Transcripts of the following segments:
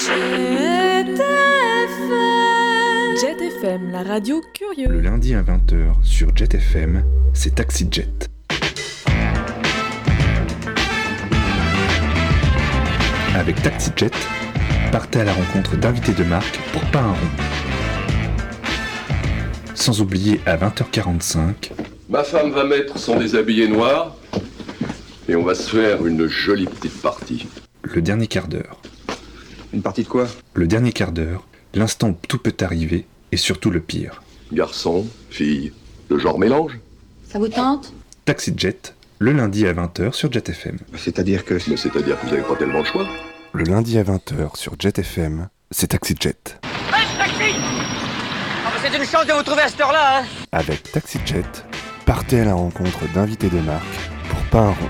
Jet FM, la radio curieuse. Le lundi à 20h sur Jet FM, c'est Taxi Jet. Avec Taxi Jet, partez à la rencontre d'invités de marque pour pas un rond. Sans oublier à 20h45, Ma femme va mettre son déshabillé noir et on va se faire une jolie petite partie. le dernier quart d'heure. Une partie de quoi? Le dernier quart d'heure, l'instant où tout peut arriver et surtout le pire. Garçon, fille, le genre mélange Ça vous tente? Taxi Jet, le lundi à 20h sur Jet FM. C'est-à-dire que... Mais c'est-à-dire que vous n'avez pas tellement le choix. Le lundi à 20h sur Jet FM, c'est Taxi Jet. Ah, C'est une chance de vous trouver à cette heure-là, hein Avec Taxi Jet, partez à la rencontre d'invités de marque pour pas un rond.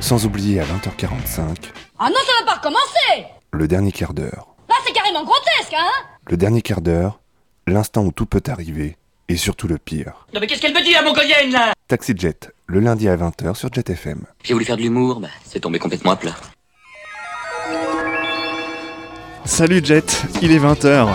Sans oublier à 20h45, Ah non, ça va pas recommencer le dernier quart d'heure. Là, c'est carrément grotesque, hein? Le dernier quart d'heure, l'instant où tout peut arriver et surtout le pire. Non mais qu'est-ce qu'elle me dit, la mongolienne, là? Taxi Jet, le lundi à 20h sur Jet FM. J'ai voulu faire de l'humour, bah, c'est tombé complètement à plat. Salut Jet, il est 20h.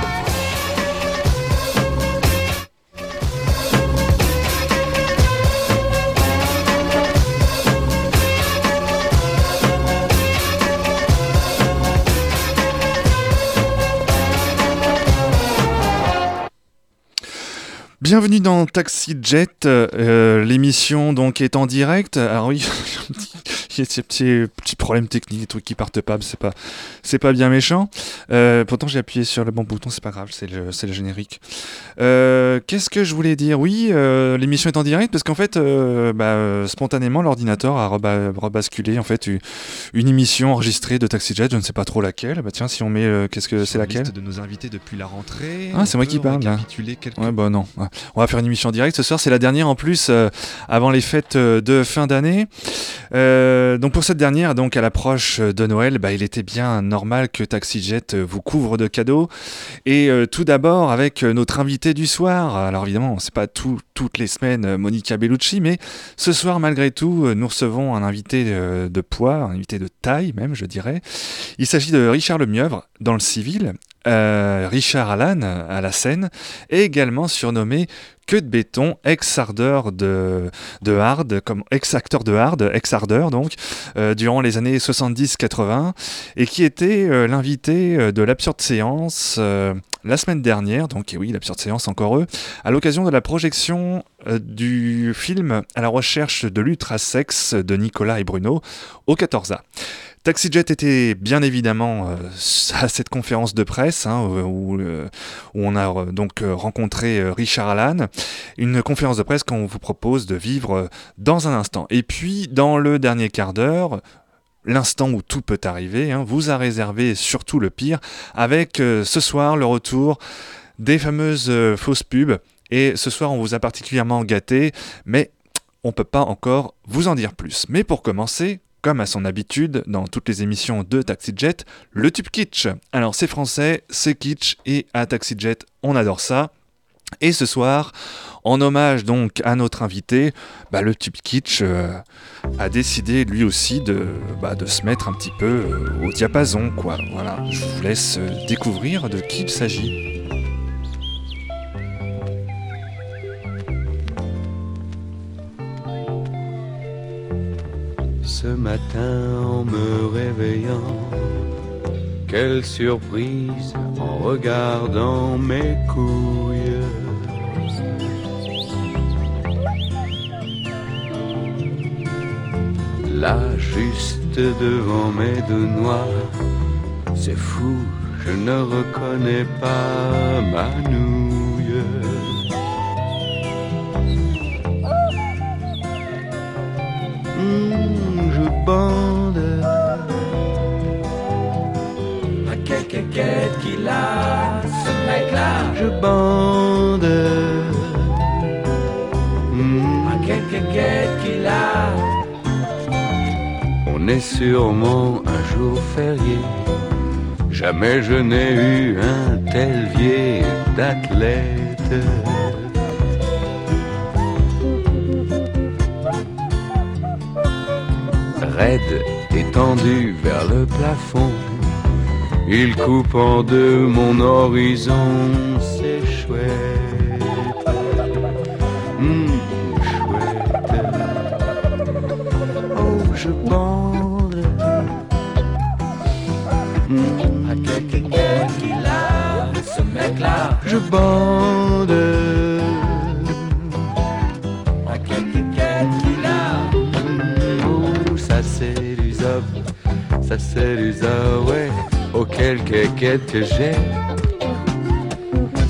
Bienvenue dans Taxi Jet, euh, l'émission donc est en direct. Oui, il y a ces petits, petits problèmes techniques, des trucs qui partent pas, c'est pas, c'est pas bien méchant. Euh, pourtant j'ai appuyé sur le bon bouton, c'est pas grave, c'est le, c'est le générique. Euh, qu'est-ce que je voulais dire? Oui, euh, l'émission est en direct parce qu'en fait, bah, spontanément, l'ordinateur a reba- rebasculé en fait une, émission enregistrée de Taxi Jet, je ne sais pas trop laquelle. Bah tiens, si on met, qu'est-ce que c'est laquelle? de nos invités depuis la rentrée. Ah, c'est moi qui parle, là. quelques Ouais, bah non. Ouais. On va faire une émission en direct ce soir. C'est la dernière en plus avant les fêtes de fin d'année. Euh, donc pour cette dernière, donc à l'approche de Noël, bah, il était bien normal que TaxiJet euh, vous couvre de cadeaux. Et euh, tout d'abord avec euh, notre invité du soir. Alors évidemment, c'est pas tout, toutes les semaines euh, Monica Bellucci, mais ce soir malgré tout, euh, nous recevons un invité euh, de poids, un invité de taille même, je dirais. Il s'agit de Richard Lemieuvre dans le civil. euh, Richard Allan à la scène, également surnommé que de béton, ex-ardeur de, de hard, comme ex-acteur de hard, ex-ardeur donc, euh, durant les années 70-80, et qui était euh, l'invité euh, de l'absurde séance la semaine dernière, donc et oui, l'absurde séance encore eux, à l'occasion de la projection du film À la recherche de l'ultra-sexe de Nicolas et Bruno au 14A. TaxiJet était bien évidemment euh, à cette conférence de presse hein, où, euh, où on a euh, donc euh, rencontré euh, Richard Allan, une conférence de presse qu'on vous propose de vivre euh, dans un instant. Et puis dans le dernier quart d'heure, l'instant où tout peut arriver, hein, vous a réservé surtout le pire avec euh, ce soir le retour des fameuses euh, fausses pubs. Et ce soir on vous a particulièrement gâté, mais on peut pas encore vous en dire plus. Mais pour commencer, comme à son habitude dans toutes les émissions de TaxiJet, le tube kitsch. Alors c'est français, c'est kitsch et à TaxiJet on adore ça. Et ce soir, en hommage donc à notre invité, bah, le tube kitsch euh, a décidé lui aussi de, bah, de se mettre un petit peu euh, au diapason quoi. Voilà, je vous laisse euh, découvrir de qui il s'agit. Matin en me réveillant, quelle surprise en regardant mes couilles. Là, juste devant mes deux noirs, c'est fou, je ne reconnais pas ma nouille. Bande. Ma quéquette qu'il a, ce mec-là. Je bande. Hmm, Ma quéquette qu'il a. On est sûrement un jour férié. Jamais je n'ai eu un tel vieil d'athlète. Raide étendue vers le plafond. Il coupe en deux mon horizon, quéquette que j'ai.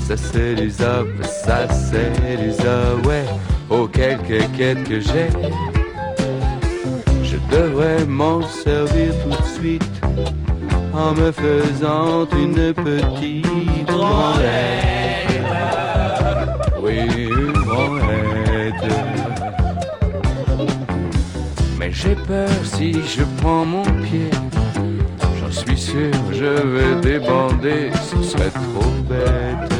Ça c'est zop, ça c'est zop, ouais. Oh, quelle quéquette que j'ai. Je devrais m'en servir tout de suite en me faisant une petite branlette. Oui, une branlette. Mais j'ai peur si je prends mon pied. Suis sûr, je vais débander. Ce serait trop bête.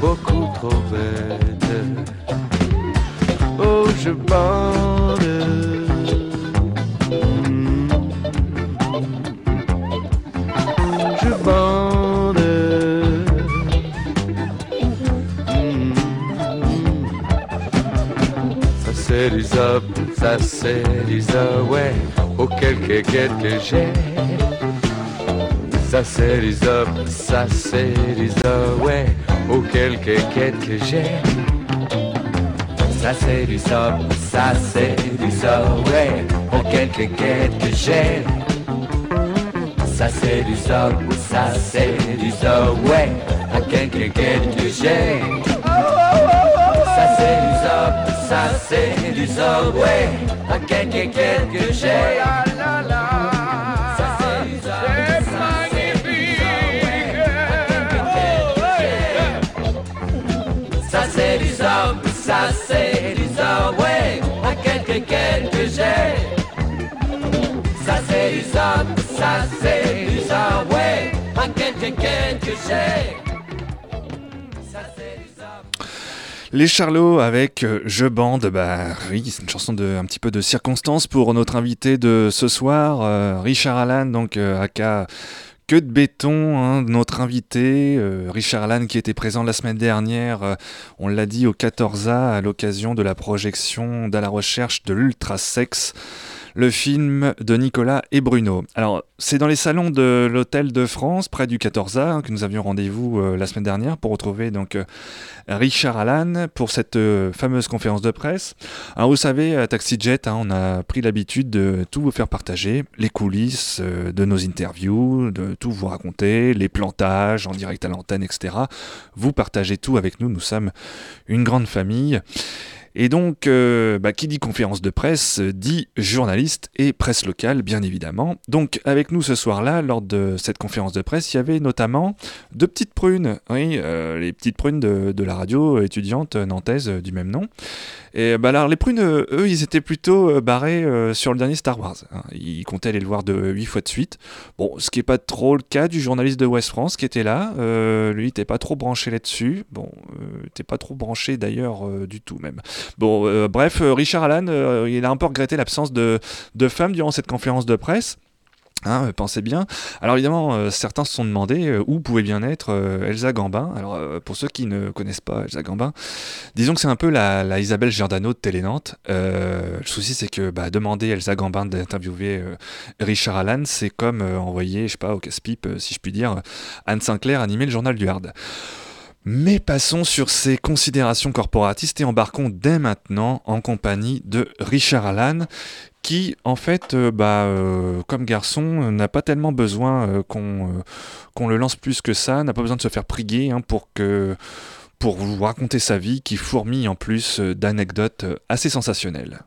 Beaucoup trop bête. Oh, je bande. Ça c'est zop, ça c'est zop, ouais. Oh, quelle quéquette que j'ai. Ça c'est du zop, ça c'est du zop, ouais. Quelle quéquette que j'ai. Ça c'est du zop, ça c'est du zop, ouais. Quelle quéquette que j'ai. Ça c'est du zop, ça c'est du zop, ouais. Quelle quéquette que j'ai. Ça c'est du zop, ça c'est du zop, ouais. Oh, quelle quéquette que j'ai. Ça c'est du zop, ça c'est du zop, ouais. Ça c'est du. À quelques quêtes que j'ai. Ça c'est du zop, ça c'est du zop, ouais. À quelques quêtes que j'ai. Les Charlots avec euh, Je bande, bah oui, c'est une chanson de un petit peu de circonstance pour notre invité de ce soir, euh, Richard Allan, donc euh, aka que de béton, hein, notre invité, euh, Richard Allan, qui était présent la semaine dernière, on l'a dit, au 14A, à l'occasion de la projection d'À la recherche de l'ultrasex, le film de Nicolas et Bruno. Alors, c'est dans les salons de l'Hôtel de France, près du 14A, hein, que nous avions rendez-vous euh, la semaine dernière pour retrouver donc euh, Richard Allan pour cette euh, fameuse conférence de presse. Alors, vous savez, à TaxiJet, hein, on a pris l'habitude de tout vous faire partager, les coulisses de nos interviews, de tout vous raconter, les plantages en direct à l'antenne, etc. Vous partagez tout avec nous, nous sommes une grande famille. Et donc, euh, bah, qui dit conférence de presse euh, dit journaliste et presse locale, bien évidemment. Donc, avec nous ce soir-là, lors de cette conférence de presse, il y avait notamment deux petites prunes, oui, euh, les petites prunes de, la radio étudiante nantaise du même nom. Et bah, alors, les prunes, euh, eux, ils étaient plutôt euh, barrés euh, sur le dernier Star Wars. hein. Ils comptaient aller le voir de 8 fois de suite. Bon, ce qui n'est pas trop le cas du journaliste de West France qui était là. Euh, lui, il n'était pas trop branché là-dessus. Bon, euh, il n'était pas trop branché d'ailleurs euh, du tout même. Bon, euh, bref, euh, Richard Allan, euh, il a un peu regretté l'absence de, de femmes durant cette conférence de presse. Hein, euh, pensez bien. Alors évidemment, euh, certains se sont demandé euh, où pouvait bien être Elsa Gambin. Alors pour ceux qui ne connaissent pas Elsa Gambin, disons que c'est un peu la, Isabelle Giordano de Télénantes. Euh, le souci c'est que bah, demander Elsa Gambin d'interviewer Richard Allan, c'est comme envoyer, je sais pas, au casse-pipe, si je puis dire, Anne Sinclair animer le journal du Hard. Mais passons sur ces considérations corporatistes et embarquons dès maintenant en compagnie de Richard Allan, qui, en fait, euh, bah, euh, comme garçon, euh, n'a pas tellement besoin qu'on le lance plus que ça, n'a pas besoin de se faire prier hein, pour que pour vous raconter sa vie, qui fourmille en plus d'anecdotes assez sensationnelles.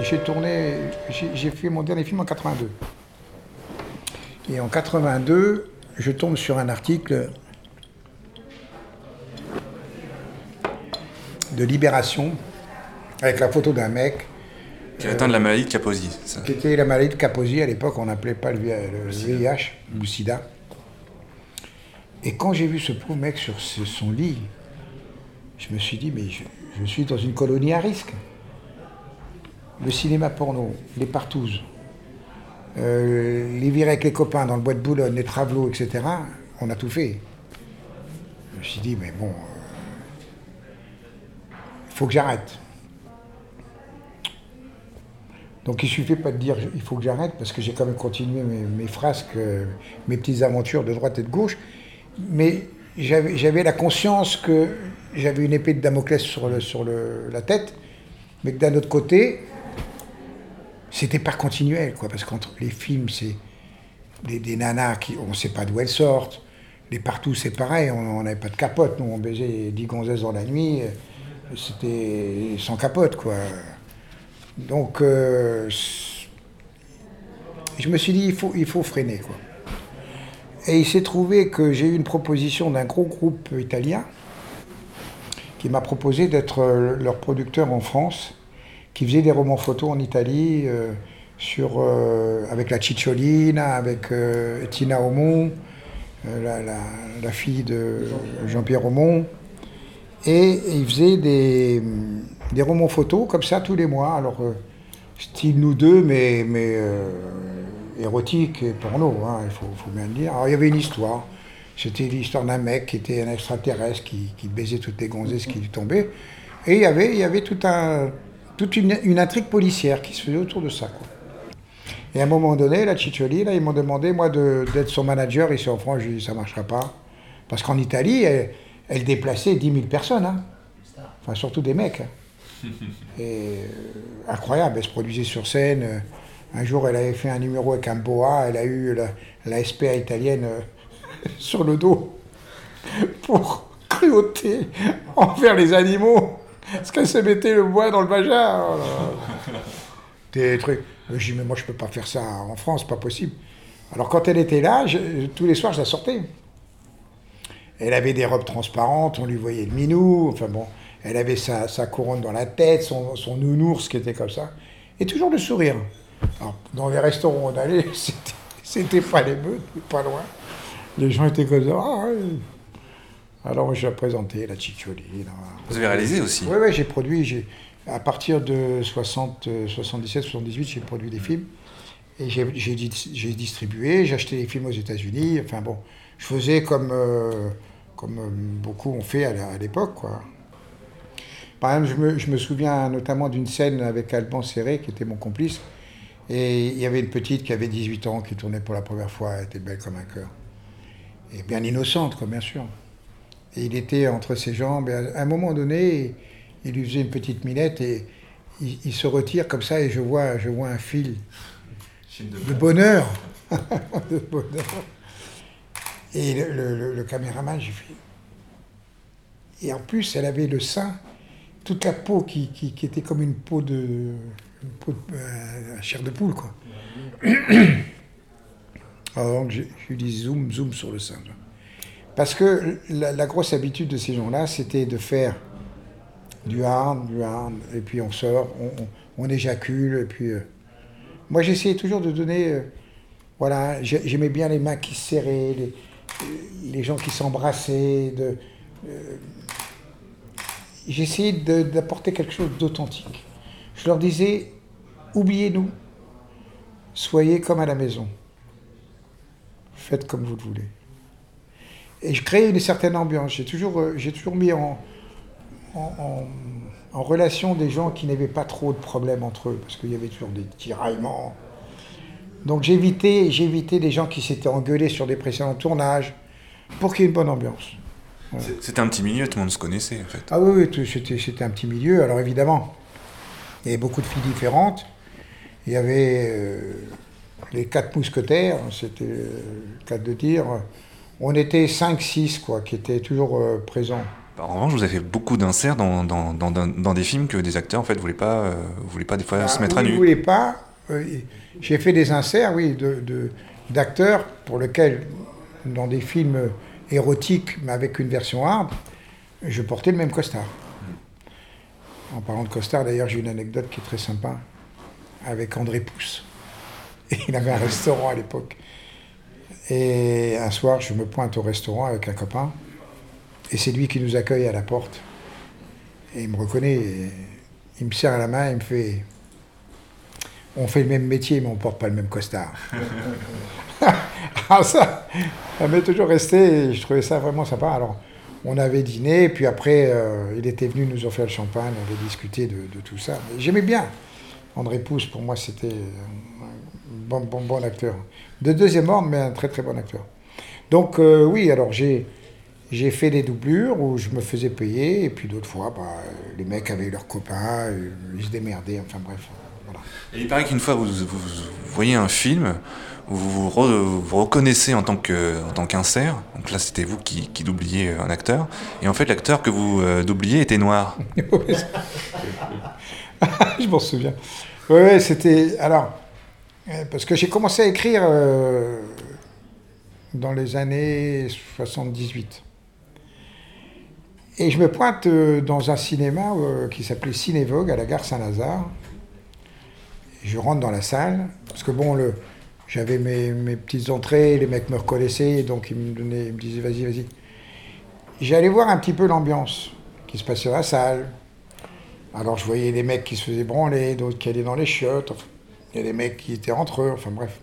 J'ai tourné, j'ai fait mon dernier film en 82. Et en 82, je tombe sur un article de Libération avec la photo d'un mec Qui est atteint de la maladie de Kaposi, ça. qui était la maladie de Kaposi à l'époque, on n'appelait pas le, vi- le VIH ou le sida. Et quand j'ai vu ce pauvre mec sur ce- son lit, je me suis dit, mais je, je suis dans une colonie à risque. Le cinéma porno, les partouzes, euh, les virer avec les copains dans le bois de Boulogne, les travelots, etc. On a tout fait. Je me suis dit, mais bon, il faut que j'arrête. Donc il suffit pas de dire il faut que j'arrête parce que j'ai quand même continué mes, frasques, euh, mes petites aventures de droite et de gauche. Mais j'avais la conscience que j'avais une épée de Damoclès sur, le, sur le, la tête, mais que d'un autre côté, c'était pas continuel, quoi, parce qu'entre les films, c'est des, nanas qui, on sait pas d'où elles sortent. Les partout, c'est pareil, on n'avait pas de capote, nous on baisait 10 gonzesses dans la nuit, c'était sans capote, quoi. Donc, euh, je me suis dit, il faut, il faut freiner. Quoi. Et il s'est trouvé que j'ai eu une proposition d'un gros groupe italien qui m'a proposé d'être euh, leur producteur en France, qui faisait des romans photos en Italie, euh, sur, avec la Cicciolina, avec Tina Aumont, la, fille de Jean-Pierre Aumont. Et il faisait des, des romans photos comme ça tous les mois. Alors, euh, style nous deux, mais, mais euh, érotique et porno, hein, il faut, bien le dire. Alors, il y avait une histoire. C'était l'histoire d'un mec qui était un extraterrestre qui, baisait toutes les gonzesses qui lui tombaient. Et il y avait, il y avait tout un, toute une, intrigue policière qui se faisait autour de ça. Et à un moment donné, la Ciccioli, là, ils m'ont demandé, moi, d'être son manager ici en France. Je lui ai dit, ça ne marchera pas. Parce qu'en Italie, elle, déplaçait 10 000 personnes. Hein. Enfin, surtout des mecs. Hein. Et, euh, incroyable, elle se produisait sur scène. Un jour, elle avait fait un numéro avec un boa, elle a eu la, SPA italienne euh, sur le dos pour cruauté envers les animaux. Parce qu'elle se mettait le bois dans le vagin. Oh Des trucs. Je dis, mais moi, je peux pas faire ça en France, pas possible. Alors, quand elle était là, tous les soirs, je la sortais. Elle avait des robes transparentes, on lui voyait le minou, enfin bon. Elle avait sa, couronne dans la tête, son, son, nounours qui était comme ça, et toujours le sourire. dans les restaurants où on allait, c'était pas les meutes, pas loin. Les gens étaient comme ça. Ah, Alors j'ai présenté la Ciccioli. Vous avez réalisé aussi Oui, ouais, j'ai produit. À partir de 60, 77, 78, j'ai produit des films. Et j'ai distribué, j'ai acheté des films aux États-Unis. Enfin bon, je faisais comme, euh, comme euh, beaucoup ont fait à l'époque, quoi. Par exemple, je me, souviens notamment d'une scène avec Alban Serré, qui était mon complice. Et il y avait une petite qui avait 18 ans, qui tournait pour la première fois, elle était belle comme un cœur. Et bien innocente, quoi, bien sûr. Et il était entre ses jambes, et à un moment donné, il lui faisait une petite minette, et il, se retire comme ça, et je vois, je vois un fil de bonheur. de bonheur. Et le, caméraman, j'ai fait. Et en plus, elle avait le sein toute la peau qui, était comme une peau de, euh, chair de poule, quoi. Alors je, lui dis zoom, zoom sur le sein. Parce que la, grosse habitude de ces gens-là, c'était de faire du hard, du hard, et puis on sort, on, éjacule, et puis... Euh, moi, j'essayais toujours de donner... Euh, voilà, j'aimais bien les mains qui serraient, les, les gens qui s'embrassaient, de j'essayais d'apporter quelque chose d'authentique. Je leur disais, oubliez-nous, soyez comme à la maison, faites comme vous le voulez. Et je créais une certaine ambiance. J'ai toujours, euh, mis en, relation des gens qui n'avaient pas trop de problèmes entre eux, parce qu'il y avait toujours des tiraillements. Donc j'évitais, les gens qui s'étaient engueulés sur des précédents tournages, pour qu'il y ait une bonne ambiance. C'était un petit milieu, tout le monde se connaissait en fait. Ah oui, oui c'était un petit milieu. Alors évidemment, il y avait beaucoup de filles différentes. Il y avait euh, les quatre mousquetaires, c'était le cas de dire. On était 5-6 quoi, qui étaient toujours euh, présents. En revanche, vous avez fait beaucoup d'inserts dans, dans, dans, dans, des films que des acteurs en fait voulaient pas, euh, voulaient pas des fois se mettre à nu. Voulaient pas. J'ai fait des inserts, oui, d'acteurs de, pour lesquels, dans des films érotique, mais avec une version hard, je portais le même costard. En parlant de costard, d'ailleurs, j'ai une anecdote qui est très sympa avec André Pousse. il avait un restaurant à l'époque. Et un soir, je me pointe au restaurant avec un copain, et c'est lui qui nous accueille à la porte. Et il me reconnaît, il me serre la main, il me fait on fait le même métier, mais on porte pas le même costard. ah, ça, ça m'est toujours resté je trouvais ça vraiment sympa. Alors, on avait dîné, puis après, euh, il était venu nous offrir le champagne, on avait discuté de, tout ça. J'aimais bien. André Pousse, pour moi, c'était un bon, bon, bon acteur. De deuxième ordre, mais un très très bon acteur. Donc, euh, oui, alors j'ai. J'ai fait des doublures où je me faisais payer, et puis d'autres fois, bah, les mecs avaient leurs copains, euh, ils se démerdaient, enfin bref. voilà. Il paraît qu'une fois vous, vous- voyez un film vous vous, re- vous reconnaissez en tant que en tant qu'insert, donc là c'était vous qui, qui doubliez un acteur, et en fait l'acteur que vous euh, doubliez était noir. je m'en souviens. Oui, c'était. Alors, euh, parce que j'ai commencé à écrire euh, dans les années 78. Et je me pointe euh, dans un cinéma euh, qui s'appelait Cinévogue à la gare Saint-Lazare. Je rentre dans la salle, parce que bon, le, j'avais mes, mes petites entrées, les mecs me reconnaissaient, donc ils me, donnaient, ils me disaient vas-y, vas-y. J'allais voir un petit peu l'ambiance qui se passait dans la salle. Alors je voyais des mecs qui se faisaient branler, d'autres qui allaient dans les chiottes, enfin, il y a des mecs qui étaient entre eux, enfin bref.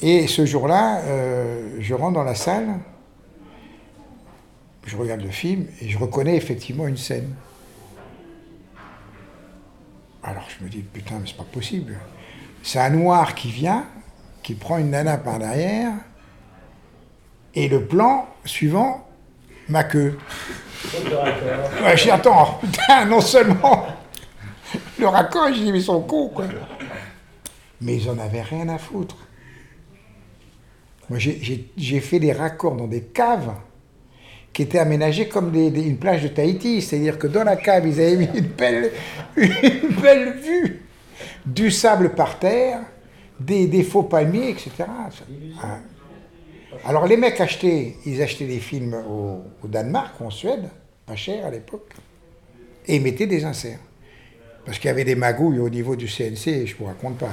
Et ce jour-là, euh, je rentre dans la salle, je regarde le film et je reconnais effectivement une scène. Alors je me dis, putain, mais c'est pas possible. C'est un noir qui vient, qui prend une nana par derrière, et le plan suivant, ma queue. Ouais, je non seulement le raccord, je dis, mais ils sont cons, quoi. Mais ils en avaient rien à foutre. Moi, j'ai- fait des raccords dans des caves qui étaient aménagées comme une plage de Tahiti. C'est-à-dire que dans la cave, ils avaient mis une belle vue du sable par terre, des, faux palmiers, etc. Ah. Alors les mecs achetaient, ils achetaient des films au, Danemark en Suède, pas cher à l'époque, et ils mettaient des inserts. Parce qu'il y avait des magouilles au niveau du CNC, je ne vous raconte pas.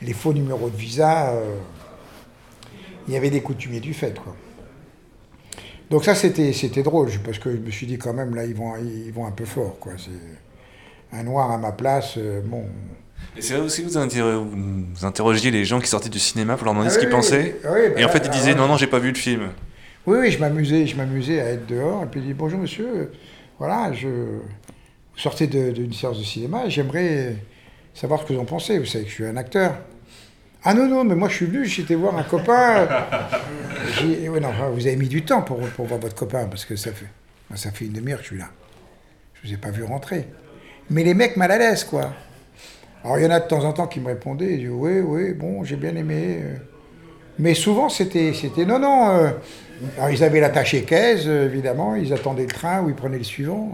Les, les faux numéros de visa, euh, il y avait des coutumiers du fait. Donc ça, c'était c'était drôle, parce que je me suis dit quand même, là, ils vont, un peu fort. Quoi. Un noir à ma place, euh, bon... Et c'est vrai aussi que vous, interro- vous interrogiez les gens qui sortaient du cinéma pour leur demander Ah ce qu'ils oui, pensaient, oui, bah et en fait là, ils disaient non non j'ai pas vu le film. Oui, oui, je m'amusais, je m'amusais à être dehors et puis je dis bonjour monsieur, voilà, je vous sortez d'une séance de cinéma, j'aimerais savoir ce que vous en pensez. Vous savez que je suis un acteur. Ah non non, mais moi je suis venu, j'étais voir un copain. Ouais, non, vous avez mis du temps pour, pour voir votre copain parce que ça fait, ça fait une demi-heure que je suis là. Je vous ai pas vu rentrer. Mais les mecs mal à l'aise quoi. Alors il y en a de temps en temps qui me répondaient, ils disaient oui oui bon j'ai bien aimé. Mais souvent, c'était, non, non. euh, alors, ils avaient l'attaché caisse, évidemment. Ils attendaient le train ou ils prenaient le suivant.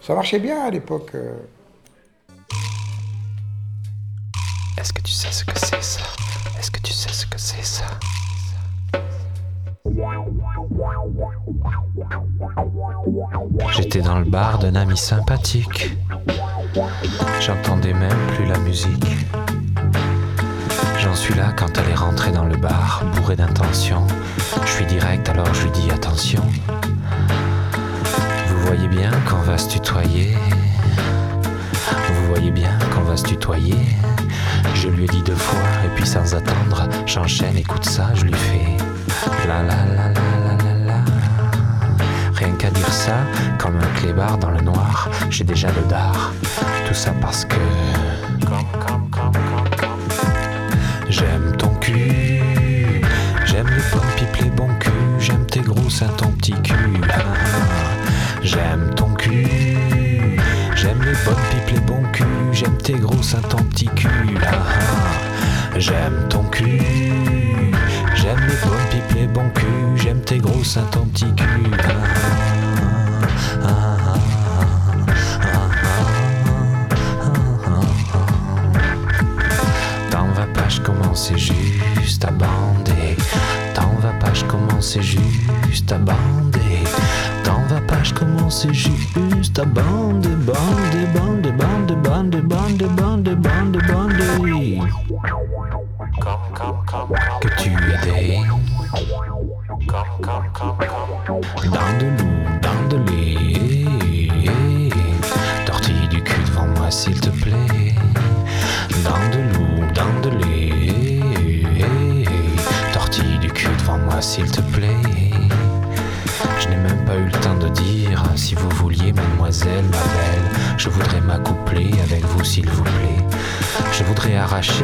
Ça marchait bien à l'époque. euh. Est-ce que tu sais ce que c'est ça? Est-ce que tu sais ce que c'est ça? J'étais dans le bar d'un ami sympathique. J'entendais même plus la musique. J'en suis là quand elle est rentrée dans le bar, bourrée d'intention. Je suis direct alors je lui dis attention. Vous voyez bien qu'on va se tutoyer. Vous voyez bien qu'on va se tutoyer. Je lui ai dit deux fois et puis sans attendre, j'enchaîne, écoute ça, je lui fais la la ça, comme un clébard dans le noir, j'ai déjà le dard. Tout ça parce que j'aime ton cul, j'aime les bonnes pipes, les bons culs, j'aime tes gros seins, ton petit cul. J'aime ton cul, j'aime les bonnes pipes, les bons culs, j'aime tes gros seins, ton petit cul. J'aime ton cul, j'aime les bonnes pipes, les bons culs, j'aime tes gros seins, ton petit cul. tá bom de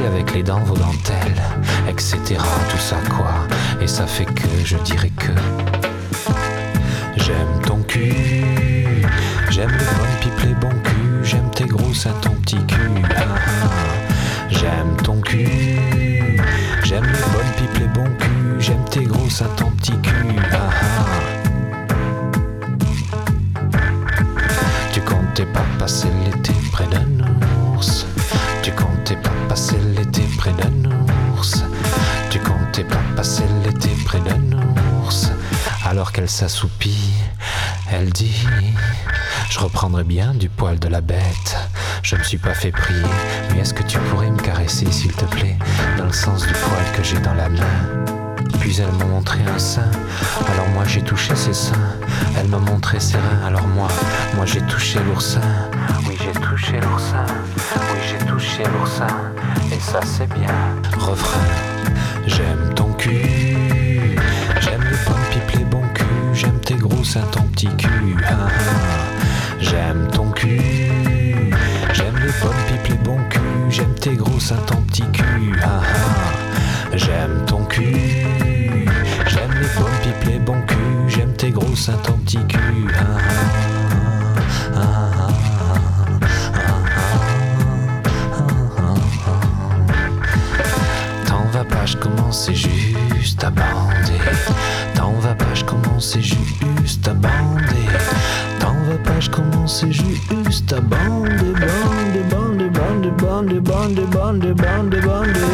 avec les dents vos dentelles, etc. Tout ça quoi. Et ça fait que je dirais que j'aime ton cul. J'aime les bonnes pipes, les bons culs. J'aime tes gros seins, ton petit cul. Ah, ah. J'aime ton cul. J'aime les bonnes pipes, les bons culs. J'aime tes gros seins, ton petit cul. Qu'elle s'assoupit, elle dit Je reprendrai bien du poil de la bête. Je me suis pas fait prier, mais est-ce que tu pourrais me caresser, s'il te plaît, dans le sens du poil que j'ai dans la main? Puis elle m'a montré un sein, alors moi j'ai touché ses seins. Elle m'a montré ses reins, alors moi, moi j'ai touché l'oursin. Oui, j'ai touché l'oursin. Oui, j'ai touché l'oursin. Et ça c'est bien. Refrain. J'aime ton cul. J'aime tes gros seins, ton petit cul. Ah, ah. J'aime ton cul. J'aime les bonnes pipes, les bons culs. J'aime tes gros seins, ton petit cul. Ah. J'aime ton cul. J'aime les bonnes pipes, les bons culs. J'aime tes gros seins, ton bander.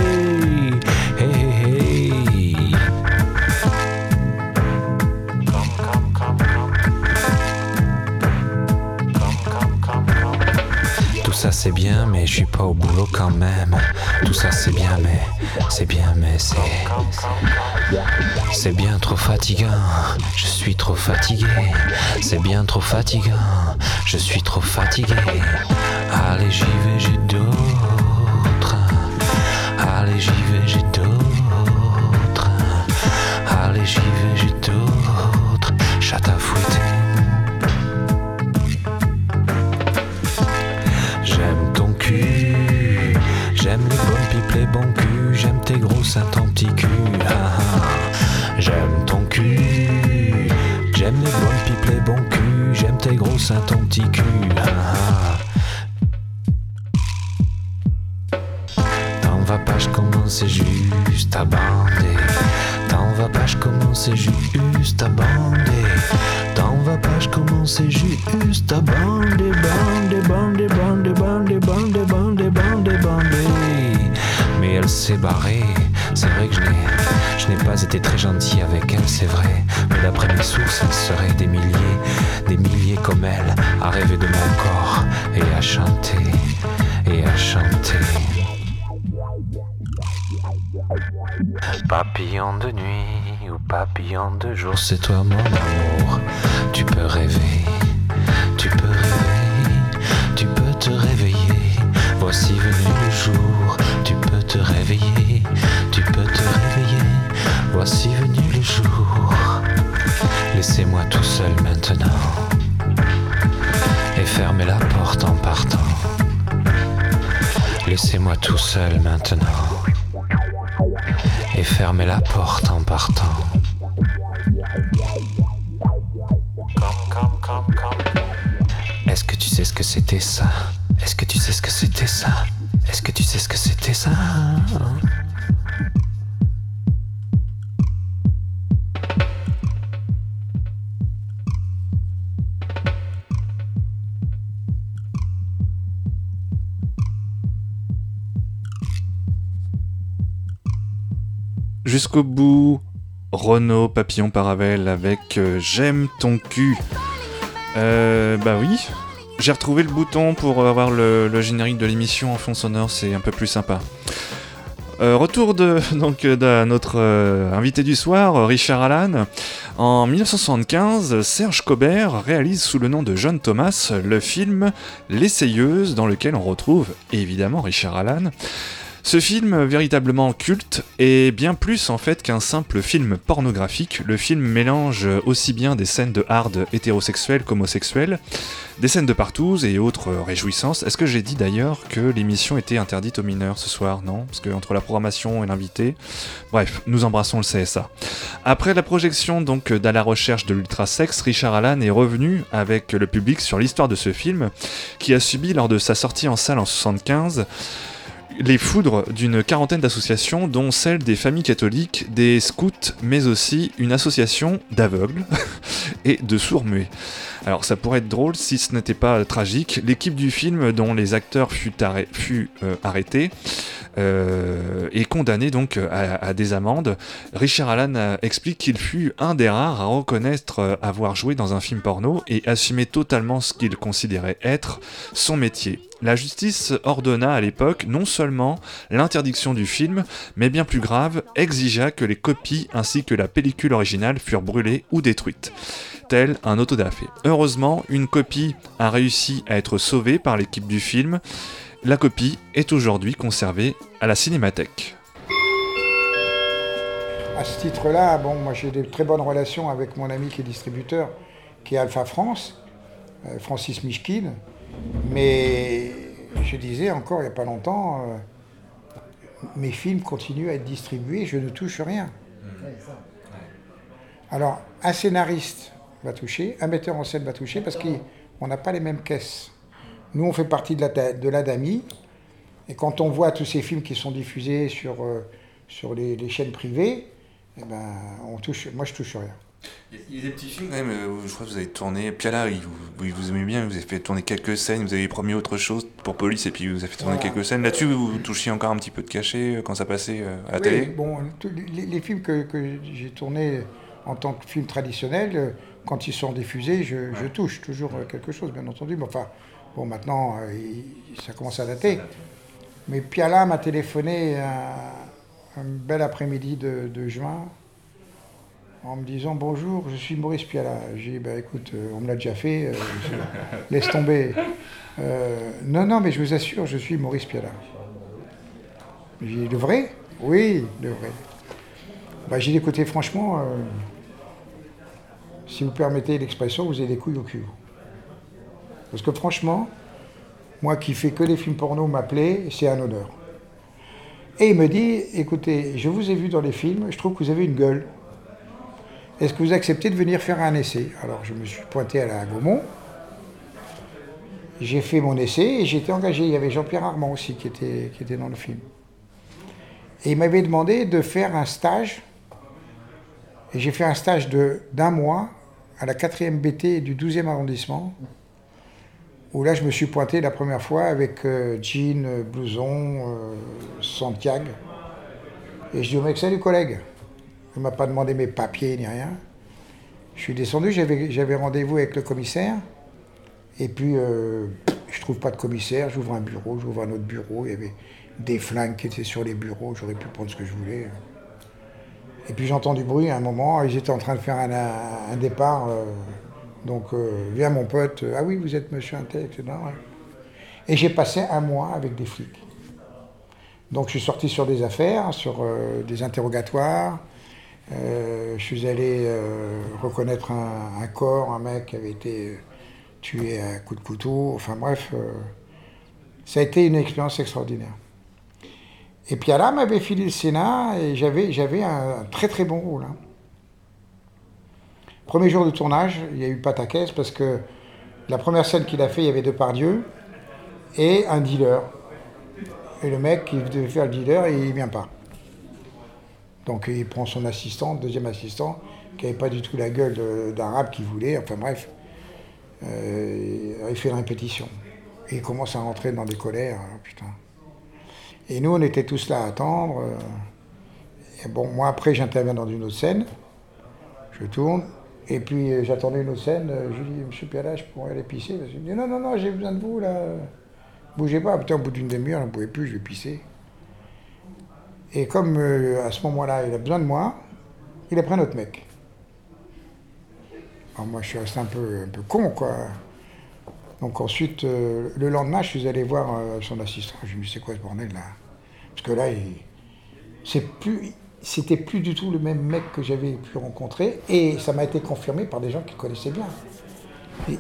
Hey, hey, hey. Tout ça c'est bien, mais je suis pas au boulot quand même. Tout ça c'est bien, mais c'est bien, mais c'est. C'est bien trop fatigant. Je suis trop fatigué. C'est bien trop fatigant. Je suis trop fatigué. Allez, j'y vais, j'ai d'autres. Allez, j'y vais, j'ai d'autres. Allez, j'y vais, j'ai d'autres. Ton petit cul. T'en vas pas, je commence juste à bander? T'en vas pas, je commence juste à bander? T'en vas pas, je commence juste à bander, bander, bander, bander, bander, bander, bander, bander, bander. Mais elle s'est barrée. C'est vrai que je n'ai pas été très gentil avec elle, c'est vrai. Papillon de nuit ou papillon de jour, c'est toi mon amour. Tu peux rêver, tu peux rêver, tu peux te réveiller. Voici venu le jour, tu peux te réveiller, tu peux te réveiller. Voici venu le jour. Laissez-moi tout seul maintenant et fermez la porte en partant. Laissez-moi tout seul maintenant et fermez la porte en partant. Est-ce que tu sais ce que c'était ça? Est-ce que tu sais ce que c'était ça? Est-ce que tu sais ce que c'était ça Jusqu'au bout, Renault Papillon Paravel avec euh, J'aime ton cul. Euh, bah oui, j'ai retrouvé le bouton pour avoir le, générique de l'émission en fond sonore, c'est un peu plus sympa. Euh, retour de, donc, de notre euh, invité du soir, Richard Allan. En 1975, Serge Cobert réalise sous le nom de John Thomas le film L'essayeuse, dans lequel on retrouve évidemment Richard Allan. Ce film, véritablement culte, est bien plus en fait qu'un simple film pornographique. Le film mélange aussi bien des scènes de hard hétérosexuels qu'homosexuels, des scènes de partous et autres réjouissances. Est-ce que j'ai dit d'ailleurs que l'émission était interdite aux mineurs ce soir? Non Parce que entre la programmation et l'invité. Bref, nous embrassons le CSA. Après la projection donc d'À la recherche de l'ultrasex, Richard Allan est revenu avec le public sur l'histoire de ce film, qui a subi lors de sa sortie en salle en 75 les foudres d'une quarantaine d'associations, dont celle des familles catholiques, des scouts, mais aussi une association d'aveugles et de sourds-muets. Alors ça pourrait être drôle si ce n'était pas tragique. L'équipe du film, dont les acteurs fut, fut euh, arrêtée, euh, est condamné donc à, des amendes. Richard Allan euh, explique qu'il fut un des rares à reconnaître euh, avoir joué dans un film porno et assumer totalement ce qu'il considérait être son métier. La justice ordonna à l'époque non seulement l'interdiction du film, mais bien plus grave, exigea que les copies ainsi que la pellicule originale furent brûlées ou détruites tel un autodafé. Heureusement, une copie a réussi à être sauvée par l'équipe du film la copie est aujourd'hui conservée à la Cinémathèque. À ce titre-là, bon, moi j'ai des très bonnes relations avec mon ami qui est distributeur, qui est Alpha France, euh, Francis Mishkin. Mais je disais encore il n'y a pas longtemps, euh, mes films continuent à être distribués, je ne touche rien. Alors, un scénariste va toucher, un metteur en scène va toucher parce qu'on n'a pas les mêmes caisses. Nous, on fait partie de la, de DAMI. Et quand on voit tous ces films qui sont diffusés sur, euh, sur les, chaînes privées, eh ben, on touche, moi, je touche rien. Il y a des petits films quand même, euh, je crois que vous avez tourné, Piala, il vous, vous aimez bien, vous avez fait tourner quelques scènes, vous avez promis autre chose pour Police et puis vous avez fait tourner quelques scènes. Là-dessus, vous touchiez encore un petit peu de cachet euh, quand ça passait à la télé bon, les, films que, que j'ai tournés en tant que film traditionnel, quand ils sont diffusés, je, je touche toujours quelque chose, bien entendu. Mais enfin, Bon, maintenant, euh, ça commence à dater. Mais Piala m'a téléphoné un, bel après-midi de, juin en me disant Bonjour, je suis Maurice Piala. J'ai dit bah, Écoute, euh, on me l'a déjà fait, euh, laisse tomber. non, non, mais je vous assure, je suis Maurice Piala. J'ai dit Le vrai? Oui, le vrai. Bah, j'ai dit Écoutez, franchement, si vous permettez l'expression, vous avez des couilles au cul. Parce que franchement, moi qui fais que des films porno, m'appeler, c'est un honneur. Et il me dit, écoutez, je vous ai vu dans les films, je trouve que vous avez une gueule. Est-ce que vous acceptez de venir faire un essai? Alors je me suis pointé à la Gaumont. J'ai fait mon essai et j'ai été engagé. Il y avait Jean-Pierre Armand aussi qui était, qui était dans le film. Et il m'avait demandé de faire un stage. Et j'ai fait un stage d'un mois à la 4e BT du 12e arrondissement où là je me suis pointé la première fois avec euh, jean, euh, blouson, euh, Santiago. Et je dis au mec, salut collègue. Il ne m'a pas demandé mes papiers ni rien. Je suis descendu, j'avais rendez-vous avec le commissaire. Et puis, je trouve pas de commissaire, j'ouvre un bureau, j'ouvre un autre bureau. Il y avait des flingues qui étaient sur les bureaux, j'aurais pu prendre ce que je voulais. Et puis j'entends du bruit à un moment, ils étaient en train de faire un, départ. Donc, euh, vient mon pote, euh, ah oui, vous êtes monsieur Intel, etc. Et j'ai passé un mois avec des flics. Donc, je suis sorti sur des affaires, sur euh, des interrogatoires. je suis allé reconnaître un, corps, un mec qui avait été tué à coups de couteau. Enfin, bref, ça a été une expérience extraordinaire. Et puis, là, m'avait filé le Sénat et j'avais un très très bon rôle. Hein. Premier jour de tournage, il y a eu pataquès parce que la première scène qu'il a fait, il y avait Depardieu et un dealer. Et le mec qui devait faire le dealer, il vient pas. Donc il prend son assistant, deuxième assistant, qui n'avait pas du tout la gueule d'arabe qu'il voulait, enfin bref. Euh, il fait une répétition. Et il commence à rentrer dans des colères, hein, putain. Et nous, on était tous là à attendre. Et bon, moi après, j'interviens dans une autre scène. Je tourne. Et puis euh, j'attendais une autre scène, euh, je lui dis, Monsieur Piala, je pourrais aller pisser Il me dit, non, non, non, j'ai besoin de vous, là. Bougez pas. Putain, au bout d'une demi-heure, je ne pouvait plus, je vais pisser. Et comme euh, à ce moment-là, il a besoin de moi, il a pris un autre mec. Alors moi, je suis resté un peu, un peu con, quoi. Donc ensuite, le lendemain, je suis allé voir son assistant. Je lui ai dit, c'est quoi ce bordel, là? Parce que là, c'était plus du tout le même mec que j'avais pu rencontrer, et ça m'a été confirmé par des gens qui connaissaient bien.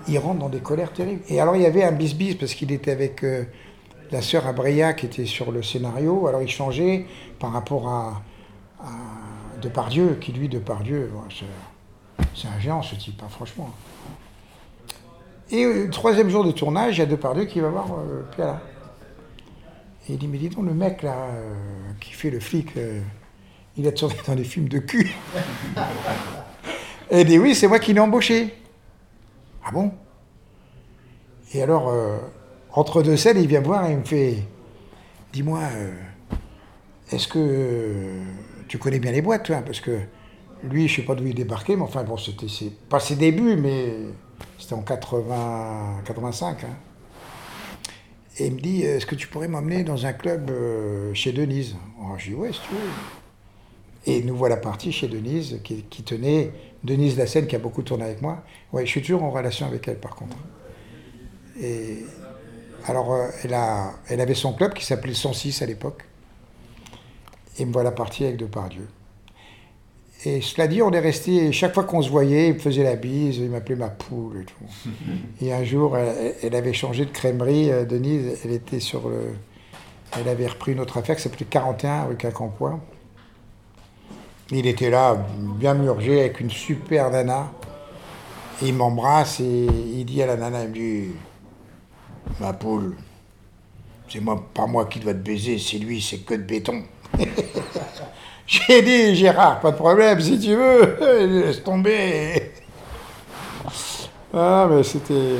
Il rentre dans des colères terribles. Et alors il y avait un bis-bis parce qu'il était avec euh, la sœur Abreya qui était sur le scénario. Alors il changeait par rapport à, Depardieu, qui lui, Depardieu, bon, c'est- c'est un géant ce type, hein, franchement. Et euh, le troisième jour de tournage, il y a Depardieu qui va voir euh, Piala. Et il dit, mais dis donc, le mec là, euh, qui fait le flic, il a tourné dans des films de cul. Et il dit, oui, c'est moi qui l'ai embauché. Ah bon? Et alors, entre deux scènes, il vient me voir et il me fait, dis-moi, est-ce que tu connais bien les boîtes, toi? Parce que lui, je sais pas d'où il débarquait, mais enfin, bon, c'était pas ses débuts, mais c'était en 80, 85. hein. Et il me dit, est-ce que tu pourrais m'emmener dans un club euh, chez Denise? Alors, Je dis, ouais, si tu veux. Et nous voilà partis chez Denise, qui, tenait, Denise Lassène, qui a beaucoup tourné avec moi. Ouais, je suis toujours en relation avec elle, par contre. Et alors, euh, elle, a, elle avait son club qui s'appelait 106 à l'époque. Et me voilà parti avec Depardieu. Et cela dit, on est resté, chaque fois qu'on se voyait, il me faisait la bise, il m'appelait ma poule et tout. Et un jour, elle, elle avait changé de crèmerie, euh, Denise, elle était sur le... Elle avait repris une autre affaire qui s'appelait 41 rue Quincampoix. Il était là, bien murgé, avec une super nana. Et il m'embrasse et il dit à la nana, il me dit, ma poule, c'est moi, pas moi qui dois te baiser, c'est lui, c'est que de béton. J'ai dit, Gérard, pas de problème, si tu veux, laisse tomber. Ah, mais c'était.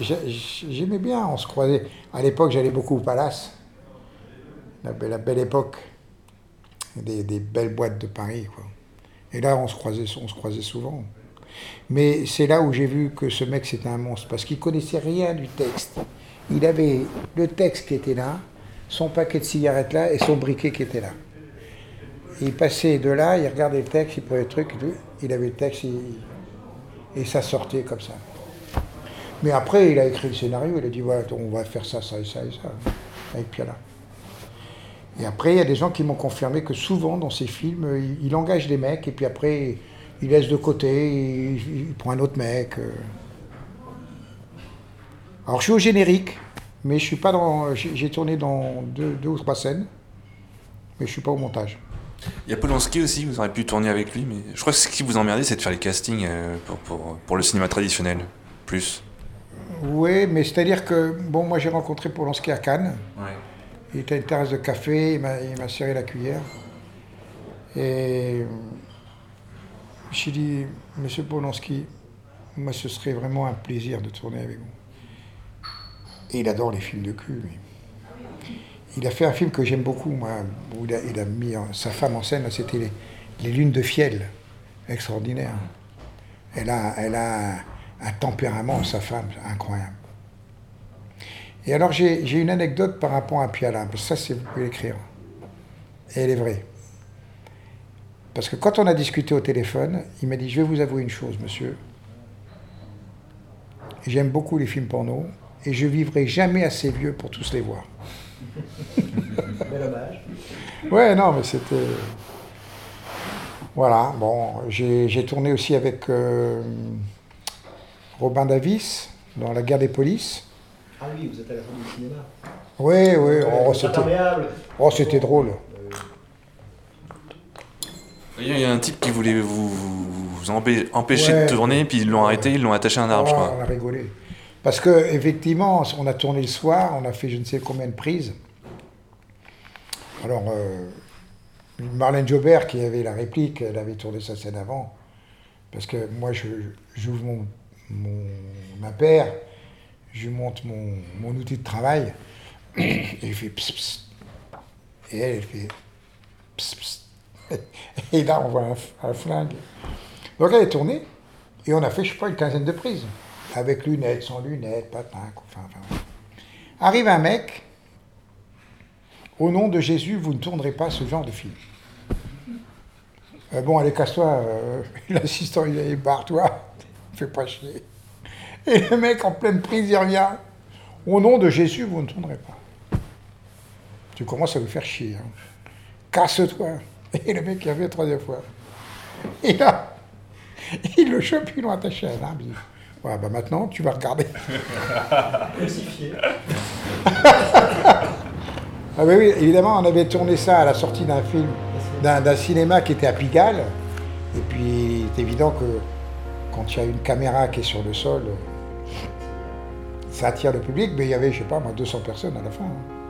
j'ai- j'ai- J'aimais bien, on se croisait. À l'époque, j'allais beaucoup au Palace. La, belle- la belle époque. Des, des belles boîtes de Paris, quoi. Et là, on se croisait, on se croisait souvent. Mais c'est là où j'ai vu que ce mec, c'était un monstre, parce qu'il connaissait rien du texte. Il avait le texte qui était là, son paquet de cigarettes là, et son briquet qui était là. Il passait de là, il regardait le texte, il prenait le truc, il avait le texte, et ça sortait comme ça. Mais après, il a écrit le scénario, il a dit voilà, on va faire ça, ça et ça et ça, avec Piala. Et après, il y a des gens qui m'ont confirmé que souvent, dans ces films, il, engage des mecs, et puis après, il laisse de côté, il, prend un autre mec. euh. Alors, je suis au générique, mais je suis pas dans. J'ai j'ai tourné dans deux, deux ou trois scènes, mais je suis pas au montage. Il y a Polanski aussi, vous auriez pu tourner avec lui, mais je crois que ce qui vous emmerdait, c'est de faire les castings euh, pour, pour, pour le cinéma traditionnel. Plus. Oui, mais c'est-à-dire que, bon, moi j'ai rencontré Polanski à Cannes. Ouais. Il était à une terrasse de café, il m'a il m'a serré la cuillère. Et j'ai dit, Monsieur Polanski, moi ce serait vraiment un plaisir de tourner avec vous. Et il adore les films de cul, lui. Il a fait un film que j'aime beaucoup, moi, où il a, mis sa femme en scène, c'était les, Lunes de Fiel. Extraordinaire. Elle a, un tempérament, sa femme, incroyable. Et alors j'ai une anecdote par rapport à Piala, ça vous pouvez l'écrire. Et elle est vraie. Parce que quand on a discuté au téléphone, il m'a dit Je vais vous avouer une chose, monsieur. J'aime beaucoup les films porno et je vivrai jamais assez vieux pour tous les voir. Bel hommage. Ouais, non, mais c'était. Voilà, bon, j'ai j'ai tourné aussi avec euh, Robin Davis dans La guerre des polices. Ah oui, vous êtes à la fin du cinéma. Oui, oui, oh, Euh, c'était. imperméable. Oh, c'était drôle. Il y a un type qui voulait vous, vous empê- empêcher Ouais. de tourner, puis ils l'ont arrêté, ils l'ont attaché à un arbre, je Oh, crois. On a rigolé. Parce que effectivement, on a tourné le soir, on a fait je ne sais combien de prises. Alors, euh, Marlène Jobert, qui avait la réplique, elle avait tourné sa scène avant. Parce que moi, je j'ouvre mon, mon, ma paire, je lui montre mon, mon outil de travail, et il fait pss. Et elle, elle fait pss. Et là, on voit un, un flingue. Donc elle est tournée, et on a fait, je sais pas, une quinzaine de prises avec lunettes, sans lunettes, patin, enfin, enfin. Arrive un mec, au nom de Jésus, vous ne tournerez pas ce genre de film. Euh, bon, allez, casse-toi, euh, l'assistant, il est barre-toi, fais pas chier. Et le mec, en pleine prise, il revient. Au nom de Jésus, vous ne tournerez pas. Tu commences à me faire chier. Hein. Casse-toi. Et le mec, il revient la troisième fois. Et là, il le chope, ils l'ont attaché à un. Bah, maintenant, tu vas regarder. Crucifié. ah bah oui, évidemment, on avait tourné ça à la sortie d'un film, d'un cinéma qui était à Pigalle. Et puis, c'est évident que quand il y a une caméra qui est sur le sol, ça attire le public, mais il y avait, je sais pas, moi, 200 personnes à la fin. Hein.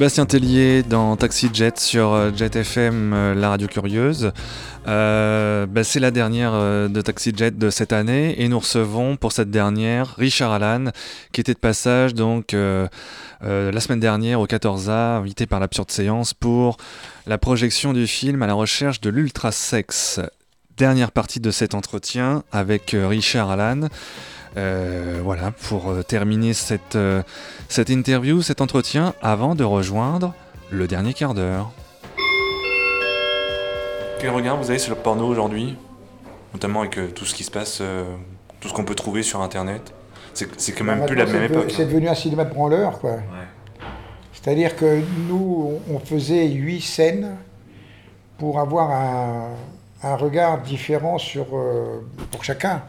Sébastien Tellier dans Taxi Jet sur euh, Jet FM, euh, la radio curieuse. Euh, bah, c'est la dernière de Taxi Jet de cette année et nous recevons pour cette dernière Richard Allan qui était de passage donc la semaine dernière au 14A, invité par l'Absurde Séance pour la projection du film à la recherche de l'ultra sexe. Dernière partie de cet entretien avec Richard Allan. Euh, voilà, pour euh, terminer cette, euh, cette interview, cet entretien, avant de rejoindre le dernier quart d'heure. Quel regard vous avez sur le porno aujourd'hui? Notamment avec tout ce qui se passe, tout ce qu'on peut trouver sur Internet. C'est quand même plus la même époque. C'est devenu un cinéma de branleur, quoi. C'est-à-dire que nous, on faisait huit scènes pour avoir un, un regard différent sur, pour chacun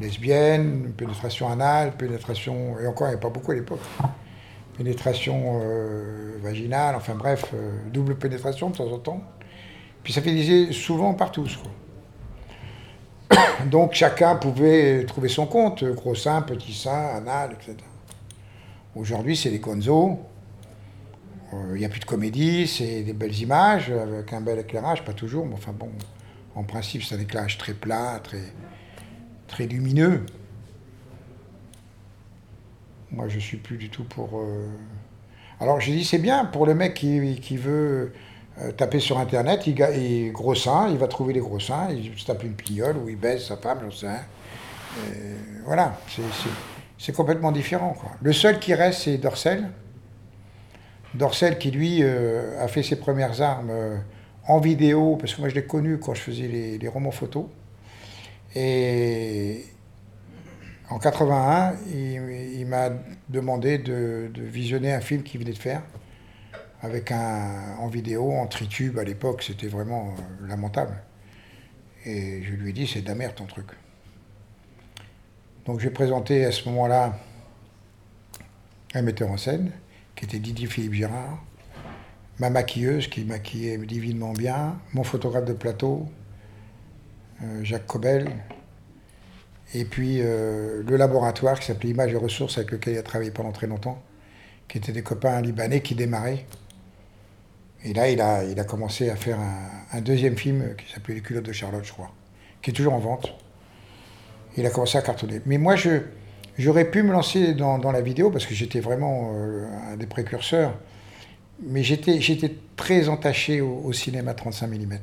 lesbienne, pénétration anale, pénétration, et encore il n'y a pas beaucoup à l'époque, pénétration euh, vaginale, enfin bref, euh, double pénétration de temps en temps. Puis ça finissait souvent par tous. Donc chacun pouvait trouver son compte, gros sein, petit sein, anal, etc. Aujourd'hui c'est les gonzos, euh, il n'y a plus de comédie, c'est des belles images, avec un bel éclairage, pas toujours, mais enfin bon, en principe c'est un éclairage très plat, très très lumineux. Moi, je suis plus du tout pour. Euh, alors, je dis, c'est bien pour le mec qui, veut euh, taper sur Internet, il, il gros seins, il va trouver les gros seins, il se tape une pignole ou il baise sa femme, j'en sais euh, voilà, c'est complètement différent. Le seul qui reste, c'est Dorcel. Dorcel qui, lui, a fait ses premières armes en vidéo, parce que moi, je l'ai connu quand je faisais les, les romans photos. Et en 81, il, m'a demandé de, visionner un film qu'il venait de faire avec un en vidéo, en tritube à l'époque, c'était vraiment euh, lamentable. Et je lui ai dit, c'est de la merde ton truc. Donc j'ai présenté à ce moment-là un metteur en scène, qui était Didier Philippe Girard, ma maquilleuse qui maquillait divinement bien, mon photographe de plateau, Jacques Cobel, et puis euh, le laboratoire qui s'appelait Images et Ressources, avec lequel il a travaillé pendant très longtemps, qui étaient des copains libanais qui démarraient. Et là, il a, il a commencé à faire un, deuxième film qui s'appelait Les culottes de Charlotte, je crois, qui est toujours en vente. Il a commencé à cartonner. Mais moi, j'aurais pu me lancer dans, la vidéo parce que j'étais vraiment euh, un des précurseurs. Mais j'étais, très entaché au cinéma 35 mm.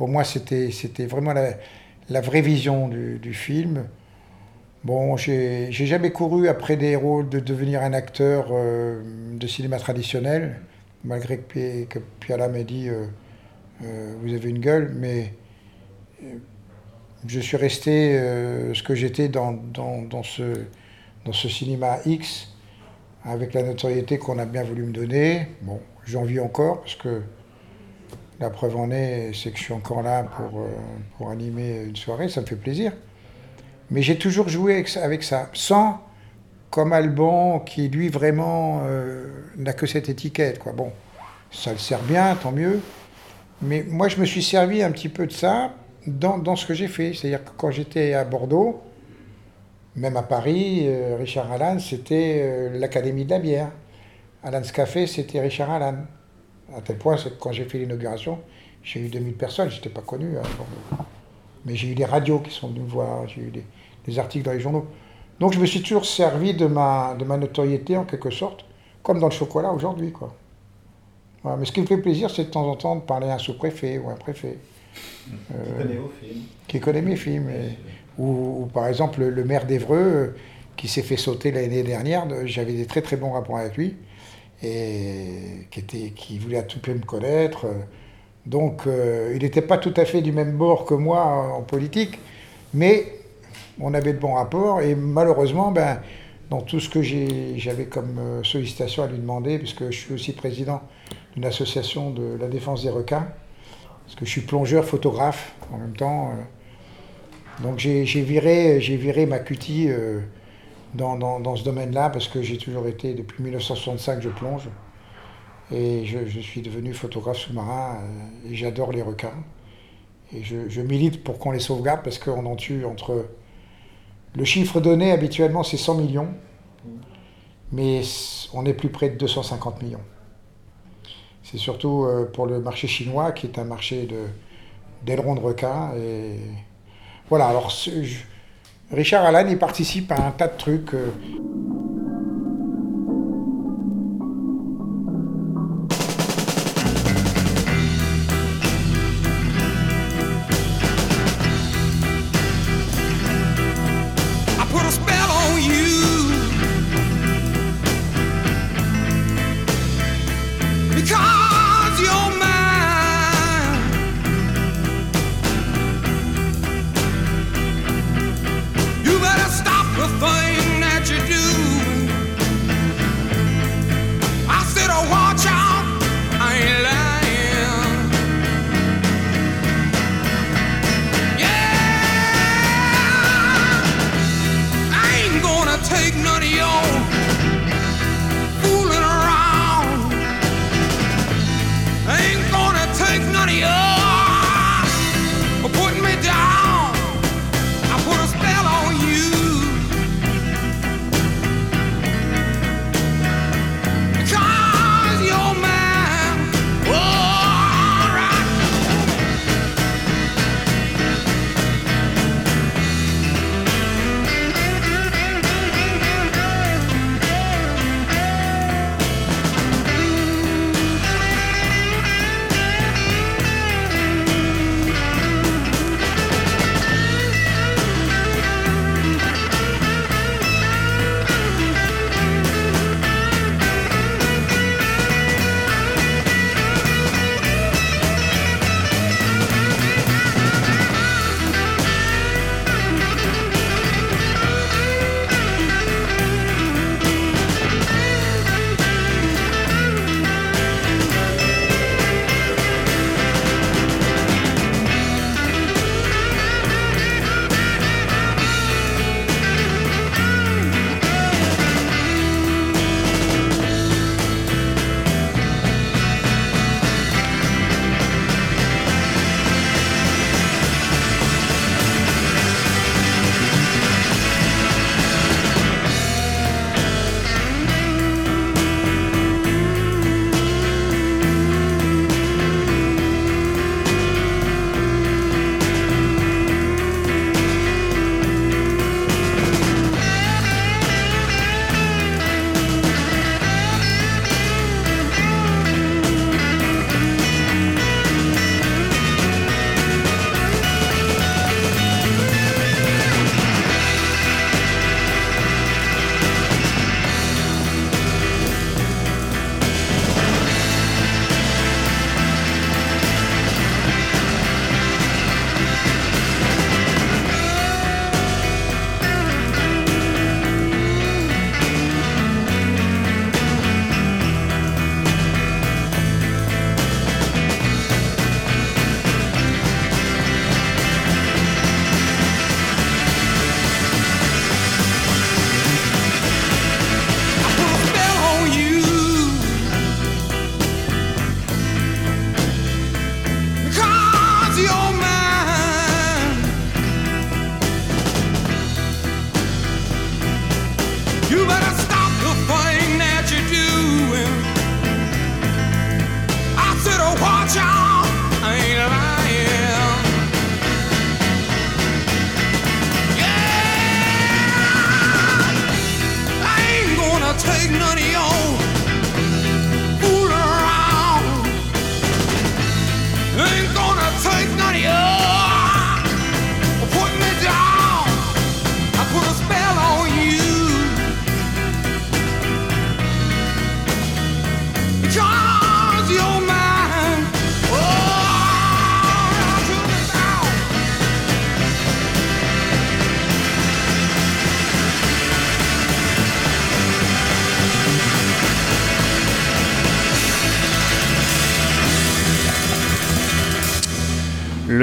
Pour moi, c'était vraiment la, vraie vision du, film. Bon, j'ai jamais couru après des rôles de devenir un acteur euh, de cinéma traditionnel, malgré que, que Piala m'ait dit euh, euh, Vous avez une gueule, mais je suis resté ce que j'étais dans, dans, ce, dans ce cinéma X, avec la notoriété qu'on a bien voulu me donner. Bon, j'en vis encore, parce que la preuve en est, c'est que je suis encore là pour, euh, pour animer une soirée, ça me fait plaisir. Mais j'ai toujours joué avec ça, sans comme Alban, qui lui vraiment euh, n'a que cette étiquette. Quoi. Bon, ça le sert bien, tant mieux. Mais moi, je me suis servi un petit peu de ça dans, dans ce que j'ai fait. C'est-à-dire que quand j'étais à Bordeaux, même à Paris, euh, Richard Allan, c'était l'Académie de la bière. Allan's Café, c'était Richard Allan. À tel point, que quand j'ai fait l'inauguration, j'ai eu 2000 personnes, je n'étais pas connu. Hein, mais j'ai eu des radios qui sont venues me voir, j'ai eu des, articles dans les journaux. Donc je me suis toujours servi de ma, de ma notoriété en quelque sorte, comme dans le chocolat aujourd'hui. Quoi. Mais ce qui me fait plaisir, c'est de temps en temps de parler à un sous-préfet ou un préfet. qui connaît vos films. Qui connaît mes films. ou, par exemple le, maire d'Evreux, euh, qui s'est fait sauter l'année dernière, j'avais des très très bons rapports avec lui et qui, voulait à tout prix me connaître. Donc euh, il n'était pas tout à fait du même bord que moi en politique, mais on avait de bons rapports et malheureusement, ben, dans tout ce que j'avais comme euh, sollicitation à lui demander, puisque je suis aussi président d'une association de la défense des requins, parce que je suis plongeur, photographe en même temps. Euh. donc j'ai viré, viré ma cutie dans, ce domaine-là parce que j'ai toujours été, depuis 1965, je plonge. Et je, suis devenu photographe sous-marin euh, et j'adore les requins. Et je, milite pour qu'on les sauvegarde parce qu'on en tue entre. Le chiffre donné habituellement, c'est 100 millions. mais on est plus près de 250 millions. C'est surtout euh, pour le marché chinois qui est un marché d'ailerons de, requin. Et voilà, alors Richard Allan, il participe à un tas de trucs.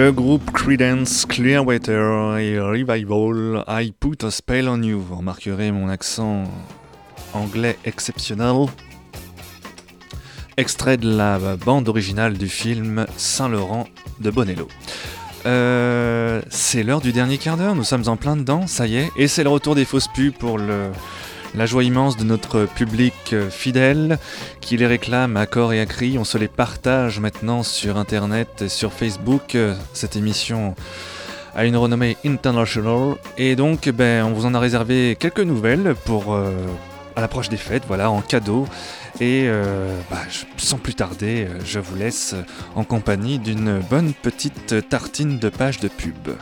Le groupe Credence Clearwater et Revival, I Put a Spell on You. Vous remarquerez mon accent anglais exceptionnel. Extrait de la bande originale du film Saint-Laurent de Bonello. Euh, c'est l'heure du dernier quart d'heure, nous sommes en plein dedans, ça y est, et c'est le retour des fausses pubs pour le, La joie immense de notre public euh, fidèle qui les réclame à corps et à cri. On se les partage maintenant sur Internet, sur Facebook. Euh, cette émission a une renommée international. Et donc, ben, on vous en a réservé quelques nouvelles pour euh, à l'approche des fêtes, voilà, en cadeau. Et bah, sans plus tarder, je vous laisse en compagnie d'une bonne petite tartine de pages de pub.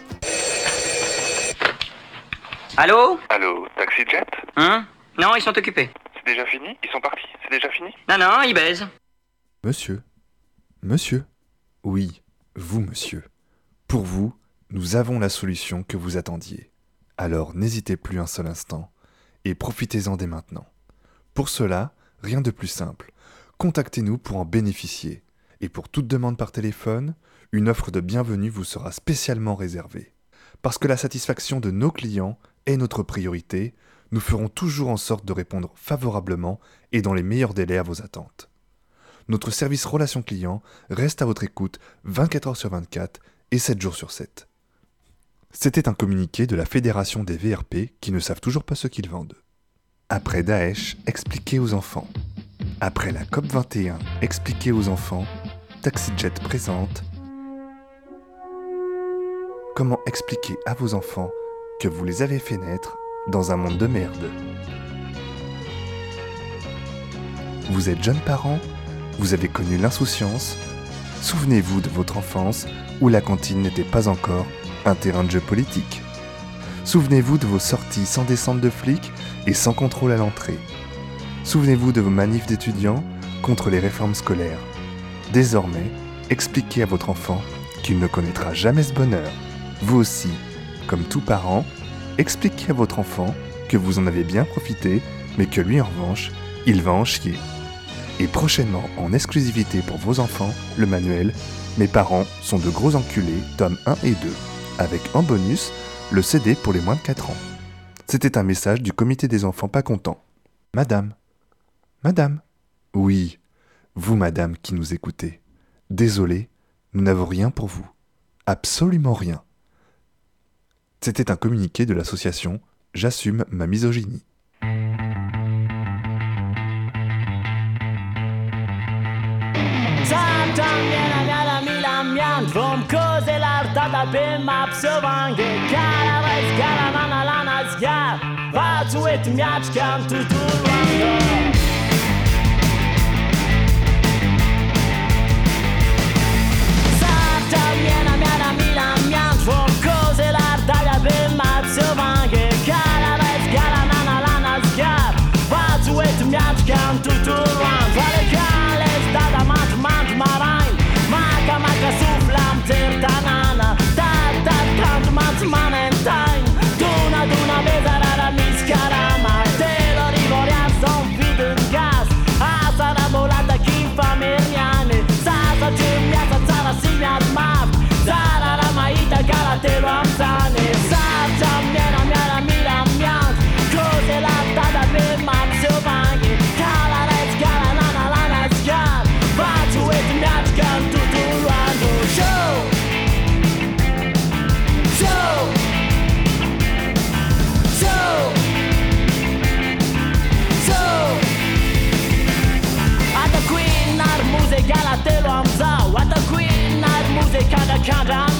Allô? Allô, Taxi Jet? Hein? Non, ils sont occupés. C'est déjà fini? Ils sont partis C'est déjà fini? Non, non, ils baisent. Monsieur Monsieur Oui, vous, monsieur. Pour vous, nous avons la solution que vous attendiez. Alors n'hésitez plus un seul instant et profitez-en dès maintenant. Pour cela, rien de plus simple. Contactez-nous pour en bénéficier. Et pour toute demande par téléphone, une offre de bienvenue vous sera spécialement réservée. Parce que la satisfaction de nos clients est notre priorité, nous ferons toujours en sorte de répondre favorablement et dans les meilleurs délais à vos attentes. Notre service relation client reste à votre écoute 24 heures sur 24 et 7 jours sur 7. C'était un communiqué de la Fédération des VRP qui ne savent toujours pas ce qu'ils vendent. Après Daesh, expliquez aux enfants. Après la COP21, expliquez aux enfants. TaxiJet présente. Comment expliquer à vos enfants que vous les avez fait naître dans un monde de merde. Vous êtes jeune parent, vous avez connu l'insouciance, souvenez-vous de votre enfance où la cantine n'était pas encore un terrain de jeu politique. Souvenez-vous de vos sorties sans descente de flics et sans contrôle à l'entrée. Souvenez-vous de vos manifs d'étudiants contre les réformes scolaires. Désormais, expliquez à votre enfant qu'il ne connaîtra jamais ce bonheur. Vous aussi, comme tout parent, expliquez à votre enfant que vous en avez bien profité, mais que lui en revanche, il va en chier. Et prochainement, en exclusivité pour vos enfants, le manuel Mes parents sont de gros enculés, tomes 1 et 2, avec en bonus le CD pour les moins de 4 ans. C'était un message du comité des enfants pas contents. Madame. Madame. Oui, vous, madame, qui nous écoutez. Désolé, nous n'avons rien pour vous. Absolument rien. C'était un communiqué de l'association J'assume ma misogynie. countdown.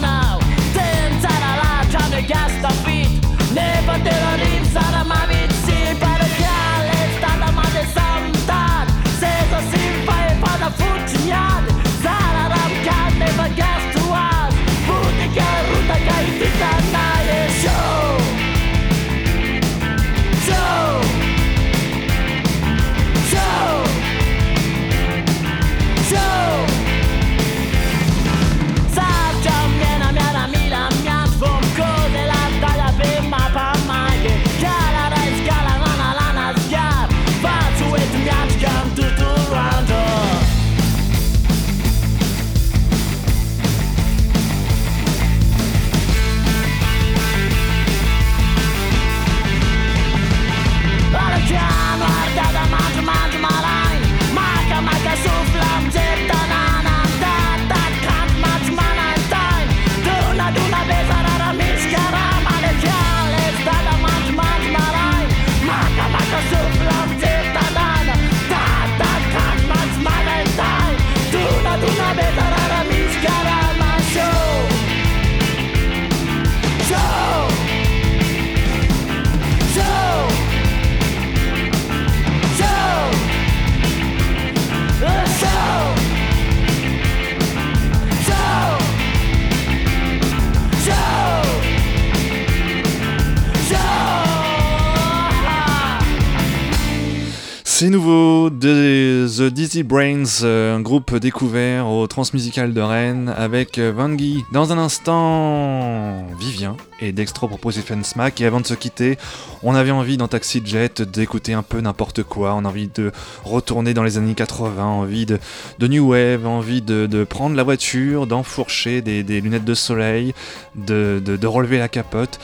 Dizzy Brains, euh, un groupe découvert au Transmusical de Rennes avec euh, Van Guy. Dans un instant, Vivien et Dextro proposent Smack. Et avant de se quitter, on avait envie dans Taxi Jet d'écouter un peu n'importe quoi. On a envie de retourner dans les années 80, envie de, New Wave, envie de, prendre la voiture, d'enfourcher des, lunettes de soleil, de relever la capote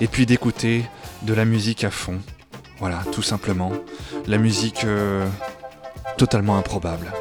et puis d'écouter de la musique à fond. Voilà, tout simplement. La musique euh, totalement improbable.